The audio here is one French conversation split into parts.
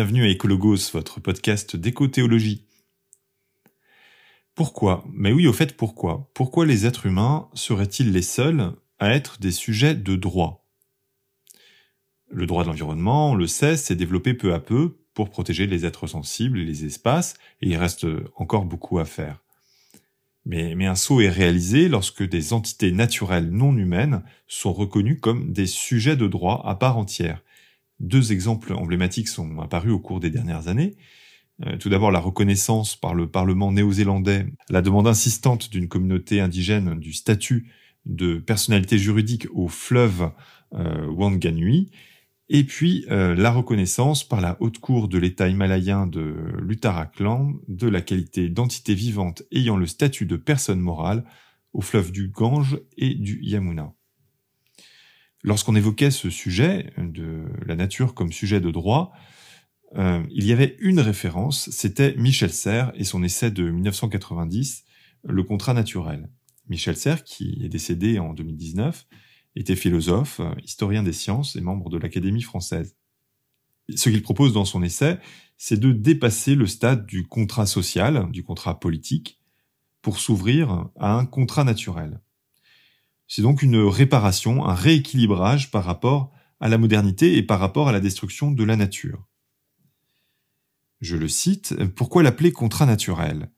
Bienvenue à Écologos, votre podcast d'éco-théologie. Pourquoi? Mais oui, au fait, pourquoi? Pourquoi les êtres humains seraient-ils les seuls à être des sujets de droit? Le droit de l'environnement, on le sait, s'est développé peu à peu pour protéger les êtres sensibles et les espaces, et il reste encore beaucoup à faire. Mais, mais un saut est réalisé lorsque des entités naturelles non humaines sont reconnues comme des sujets de droit à part entière, deux exemples emblématiques sont apparus au cours des dernières années. Euh, tout d'abord, la reconnaissance par le Parlement néo-zélandais, la demande insistante d'une communauté indigène du statut de personnalité juridique au fleuve euh, Wanganui, et puis euh, la reconnaissance par la haute cour de l'État himalayen de l'Uttarakhand de la qualité d'entité vivante ayant le statut de personne morale au fleuve du Gange et du Yamuna. Lorsqu'on évoquait ce sujet de la nature comme sujet de droit, euh, il y avait une référence, c'était Michel Serres et son essai de 1990, Le contrat naturel. Michel Serres, qui est décédé en 2019, était philosophe, historien des sciences et membre de l'Académie française. Ce qu'il propose dans son essai, c'est de dépasser le stade du contrat social, du contrat politique, pour s'ouvrir à un contrat naturel. C'est donc une réparation, un rééquilibrage par rapport à la modernité et par rapport à la destruction de la nature. Je le cite, pourquoi l'appeler contrat naturel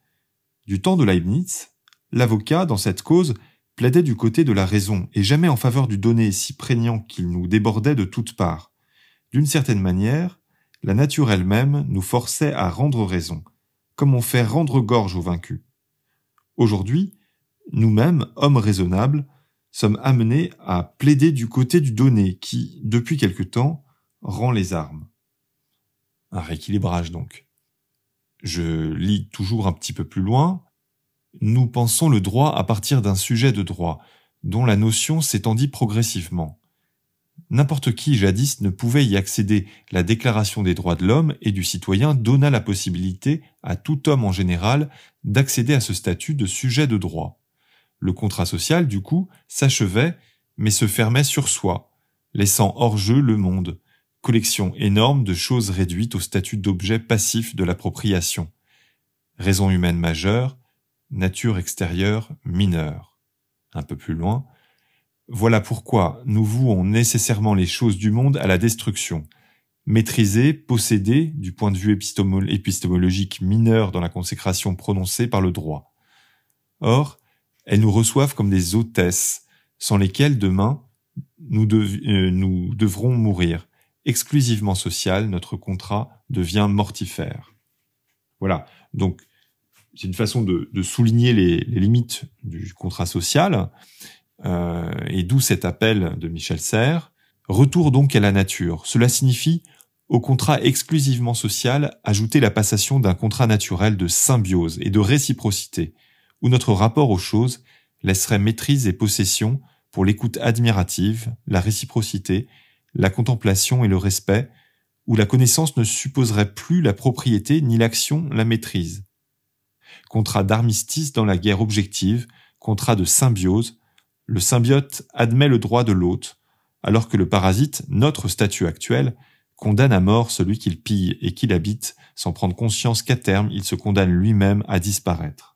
Du temps de Leibniz, l'avocat, dans cette cause, plaidait du côté de la raison et jamais en faveur du donné si prégnant qu'il nous débordait de toutes parts. D'une certaine manière, la nature elle-même nous forçait à rendre raison, comme on fait rendre gorge aux vaincus. Aujourd'hui, nous-mêmes, hommes raisonnables, sommes amenés à plaider du côté du donné qui, depuis quelque temps, rend les armes. Un rééquilibrage donc. Je lis toujours un petit peu plus loin. Nous pensons le droit à partir d'un sujet de droit, dont la notion s'étendit progressivement. N'importe qui jadis ne pouvait y accéder. La Déclaration des droits de l'homme et du citoyen donna la possibilité à tout homme en général d'accéder à ce statut de sujet de droit. Le contrat social, du coup, s'achevait, mais se fermait sur soi, laissant hors jeu le monde, collection énorme de choses réduites au statut d'objet passif de l'appropriation. Raison humaine majeure, nature extérieure mineure. Un peu plus loin, voilà pourquoi nous vouons nécessairement les choses du monde à la destruction, maîtriser, posséder, du point de vue épistémologique mineur dans la consécration prononcée par le droit. Or, elles nous reçoivent comme des hôtesses, sans lesquelles demain nous, euh, nous devrons mourir. Exclusivement social, notre contrat devient mortifère. Voilà. Donc, c'est une façon de, souligner les, limites du contrat social, euh, et d'où cet appel de Michel Serres. Retour donc à la nature. Cela signifie au contrat exclusivement social ajouter la passation d'un contrat naturel de symbiose et de réciprocité, où notre rapport aux choses laisserait maîtrise et possession pour l'écoute admirative, la réciprocité, la contemplation et le respect, où la connaissance ne supposerait plus la propriété ni l'action la maîtrise. Contrat d'armistice dans la guerre objective, contrat de symbiose, le symbiote admet le droit de l'hôte, alors que le parasite, notre statut actuel, condamne à mort celui qu'il pille et qu'il habite sans prendre conscience qu'à terme il se condamne lui-même à disparaître.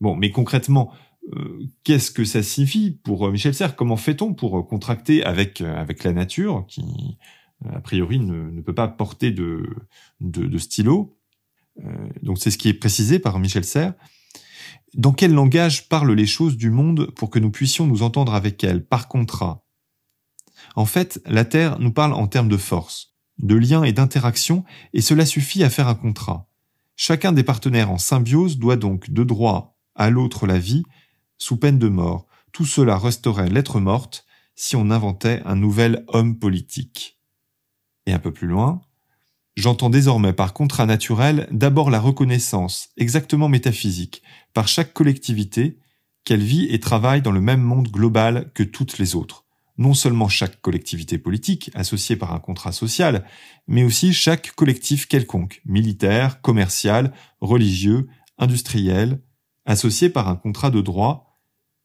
Bon, mais concrètement, euh, qu'est-ce que ça signifie pour euh, Michel Serres? Comment fait-on pour euh, contracter avec avec la nature qui a priori ne, peut pas porter de de, stylo? Donc c'est ce qui est précisé par Michel Serres. Dans quel langage parlent les choses du monde pour que nous puissions nous entendre avec elles par contrat? En fait, la Terre nous parle en termes de force, de lien et d'interaction, et cela suffit à faire un contrat. Chacun des partenaires en symbiose doit donc de droit à l'autre la vie, sous peine de mort. Tout cela resterait lettre morte si on inventait un nouvel homme politique. Et un peu plus loin, j'entends désormais par contrat naturel d'abord la reconnaissance, exactement métaphysique, par chaque collectivité, qu'elle vit et travaille dans le même monde global que toutes les autres. Non seulement chaque collectivité politique, associée par un contrat social, mais aussi chaque collectif quelconque, militaire, commercial, religieux, industriel, associé par un contrat de droit,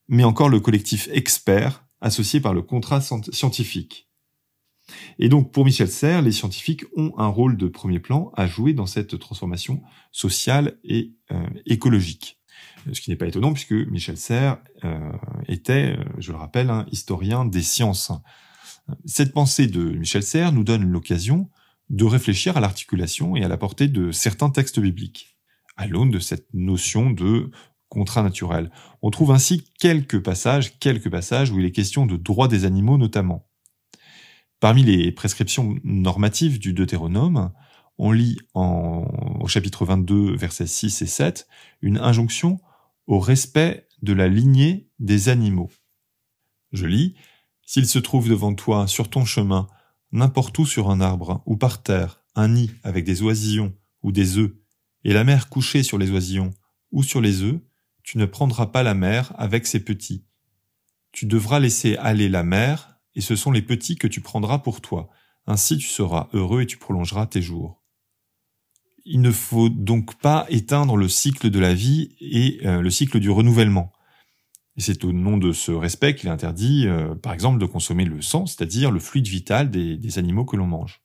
mais encore le collectif expert, associé par le contrat scientifique. Et donc, pour Michel Serres, les scientifiques ont un rôle de premier plan à jouer dans cette transformation sociale et euh, écologique. Ce qui n'est pas étonnant puisque Michel Serres euh, était, je le rappelle, un historien des sciences. Cette pensée de Michel Serres nous donne l'occasion de réfléchir à l'articulation et à la portée de certains textes bibliques, à l'aune de cette notion de contrat naturel. On trouve ainsi quelques passages, quelques passages où il est question de droit des animaux notamment. Parmi les prescriptions normatives du Deutéronome, on lit au chapitre 22, versets 6 et 7, une injonction au respect de la lignée des animaux. Je lis, S'il se trouve devant toi, sur ton chemin, n'importe où sur un arbre ou par terre, un nid avec des oisillons ou des œufs, et la mère couchée sur les oisillons ou sur les œufs, tu ne prendras pas la mère avec ses petits. Tu devras laisser aller la mère et ce sont les petits que tu prendras pour toi. Ainsi tu seras heureux et tu prolongeras tes jours. Il ne faut donc pas éteindre le cycle de la vie et euh, le cycle du renouvellement. Et c'est au nom de ce respect qu'il interdit, euh, par exemple, de consommer le sang, c'est-à-dire le fluide vital des, animaux que l'on mange.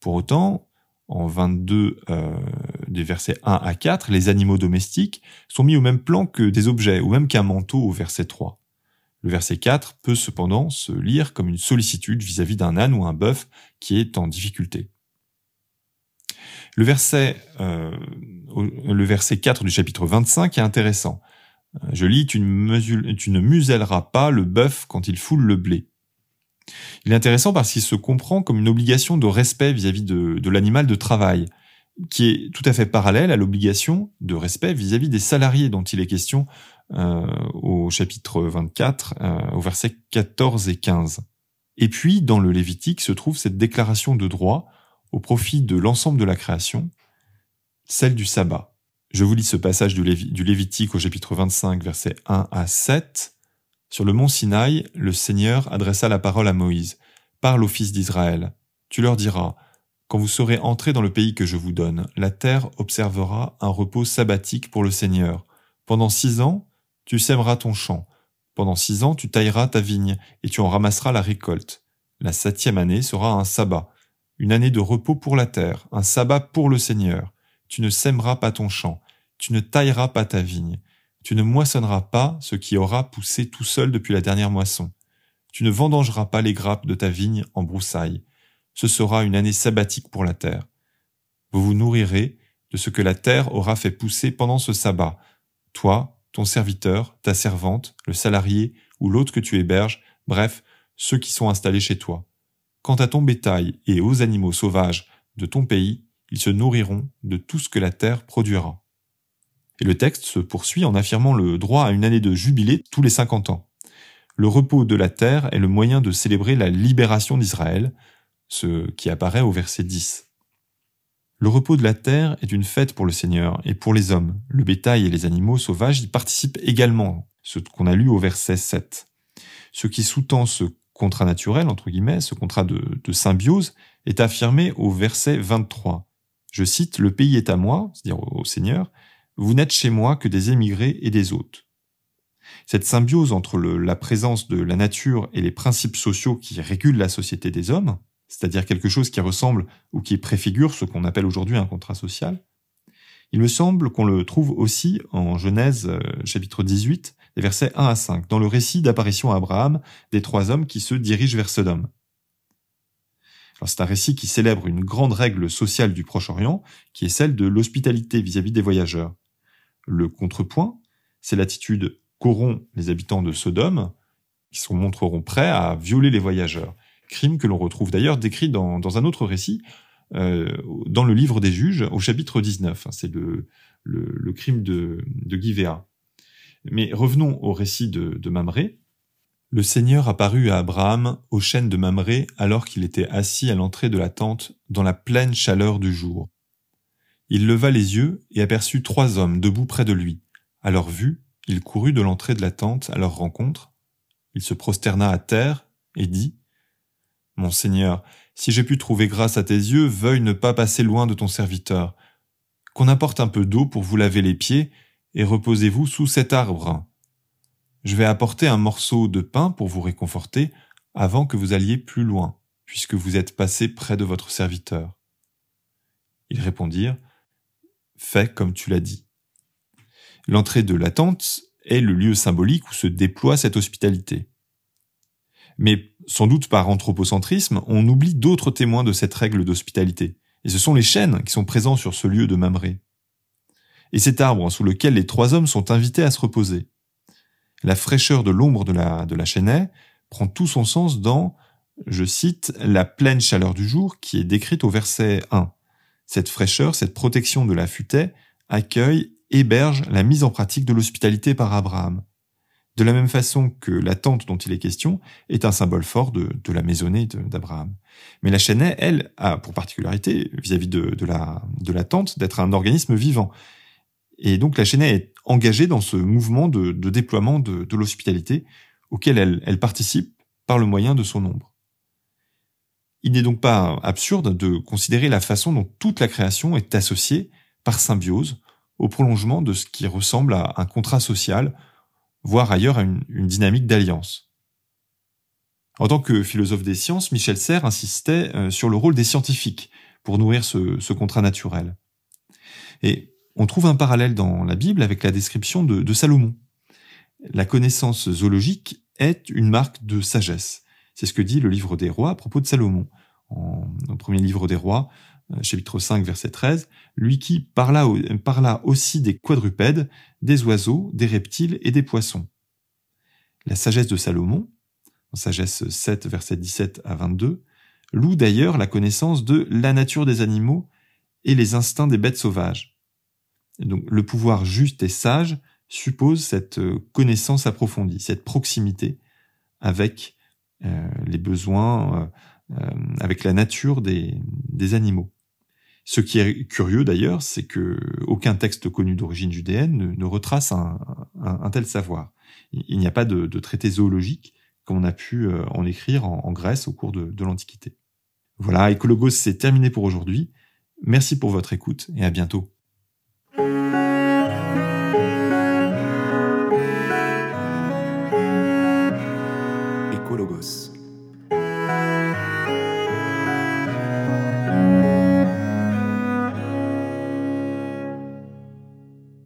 Pour autant, en 22 euh, des versets 1 à 4, les animaux domestiques sont mis au même plan que des objets, ou même qu'un manteau au verset 3. Le verset 4 peut cependant se lire comme une sollicitude vis-à-vis d'un âne ou un bœuf qui est en difficulté. Le verset, euh, le verset 4 du chapitre 25 est intéressant. Euh, je lis, tu ne, muselleras pas le bœuf quand il foule le blé. Il est intéressant parce qu'il se comprend comme une obligation de respect vis-à-vis de l'animal de travail, qui est tout à fait parallèle à l'obligation de respect vis-à-vis des salariés dont il est question euh, au chapitre 24, euh, au verset 14 et 15. Et puis, dans le Lévitique se trouve cette déclaration de droit au profit de l'ensemble de la création, celle du sabbat. Je vous lis ce passage du, du Lévitique au chapitre 25, versets 1 à 7. Sur le mont Sinaï, le Seigneur adressa la parole à Moïse. Parle au fils d'Israël. Tu leur diras, quand vous serez entrés dans le pays que je vous donne, la terre observera un repos sabbatique pour le Seigneur. Pendant six ans, tu sèmeras ton champ. Pendant six ans, tu tailleras ta vigne, et tu en ramasseras la récolte. La septième année sera un sabbat, une année de repos pour la terre, un sabbat pour le Seigneur. Tu ne sèmeras pas ton champ, tu ne tailleras pas ta vigne, tu ne moissonneras pas ce qui aura poussé tout seul depuis la dernière moisson. Tu ne vendangeras pas les grappes de ta vigne en broussailles. Ce sera une année sabbatique pour la terre. Vous vous nourrirez de ce que la terre aura fait pousser pendant ce sabbat, toi, ton serviteur, ta servante, le salarié ou l'autre que tu héberges, bref, ceux qui sont installés chez toi. Quant à ton bétail et aux animaux sauvages de ton pays, ils se nourriront de tout ce que la terre produira. Et le texte se poursuit en affirmant le droit à une année de jubilé tous les cinquante ans. Le repos de la terre est le moyen de célébrer la libération d'Israël, ce qui apparaît au verset 10. Le repos de la terre est une fête pour le Seigneur et pour les hommes. Le bétail et les animaux sauvages y participent également, ce qu'on a lu au verset 7. Ce qui sous-tend ce contrat naturel, entre guillemets, ce contrat de, symbiose, est affirmé au verset 23. Je cite, Le pays est à moi, c'est-à-dire au, Seigneur, vous n'êtes chez moi que des émigrés et des hôtes. Cette symbiose entre la présence de la nature et les principes sociaux qui régulent la société des hommes, c'est-à-dire quelque chose qui ressemble ou qui préfigure ce qu'on appelle aujourd'hui un contrat social. Il me semble qu'on le trouve aussi en Genèse euh, chapitre 18, les versets 1 à 5, dans le récit d'apparition à Abraham des trois hommes qui se dirigent vers Sodome. c'est un récit qui célèbre une grande règle sociale du Proche-Orient, qui est celle de l'hospitalité vis-à-vis des voyageurs. Le contrepoint, c'est l'attitude qu'auront les habitants de Sodome, qui se montreront prêts à violer les voyageurs crime que l'on retrouve d'ailleurs décrit dans, dans, un autre récit, euh, dans le livre des juges, au chapitre 19. C'est le, le, crime de, de. Mais revenons au récit de, de Mamré. Le Seigneur apparut à Abraham au chêne de Mamré alors qu'il était assis à l'entrée de la tente dans la pleine chaleur du jour. Il leva les yeux et aperçut trois hommes debout près de lui. À leur vue, il courut de l'entrée de la tente à leur rencontre. Il se prosterna à terre et dit mon Seigneur, si j'ai pu trouver grâce à tes yeux, veuille ne pas passer loin de ton serviteur. Qu'on apporte un peu d'eau pour vous laver les pieds, et reposez-vous sous cet arbre. Je vais apporter un morceau de pain pour vous réconforter avant que vous alliez plus loin. puisque vous êtes passé près de votre serviteur Ils répondirent, Fais comme tu l'as dit. L'entrée de la tente est le lieu symbolique où se déploie cette hospitalité. Mais sans doute par anthropocentrisme, on oublie d'autres témoins de cette règle d'hospitalité. Et ce sont les chênes qui sont présents sur ce lieu de Mamré. Et cet arbre sous lequel les trois hommes sont invités à se reposer. La fraîcheur de l'ombre de la, de chênaie prend tout son sens dans, je cite, la pleine chaleur du jour qui est décrite au verset 1. Cette fraîcheur, cette protection de la futaie accueille, héberge la mise en pratique de l'hospitalité par Abraham. De la même façon que la tente dont il est question est un symbole fort de, la maisonnée d'Abraham. Mais la chênaie, elle, a pour particularité vis-à-vis de, la, tente d'être un organisme vivant. Et donc la chênaie est engagée dans ce mouvement de, déploiement de, l'hospitalité auquel elle, elle participe par le moyen de son ombre. Il n'est donc pas absurde de considérer la façon dont toute la création est associée, par symbiose, au prolongement de ce qui ressemble à un contrat social, voire ailleurs à une, dynamique d'alliance. En tant que philosophe des sciences, Michel Serres insistait euh, sur le rôle des scientifiques pour nourrir ce, contrat naturel. Et on trouve un parallèle dans la Bible avec la description de, Salomon. La connaissance zoologique est une marque de sagesse. C'est ce que dit le livre des rois à propos de Salomon. En, le premier livre des rois, chapitre 5, verset 13, lui qui parla, parla aussi des quadrupèdes, des oiseaux, des reptiles et des poissons. La sagesse de Salomon, en sagesse 7, verset 17 à 22, loue d'ailleurs la connaissance de la nature des animaux et les instincts des bêtes sauvages. Donc, le pouvoir juste et sage suppose cette euh, connaissance approfondie, cette proximité avec euh, les besoins, euh, euh, avec la nature des, des animaux. Ce qui est curieux d'ailleurs, c'est que aucun texte connu d'origine judéenne ne, retrace un, tel savoir. Il, n'y a pas de, traité zoologique comme on a pu en écrire en, Grèce au cours de, de l'Antiquité. Voilà, Ecologos, c'est terminé pour aujourd'hui. Merci pour votre écoute et à bientôt.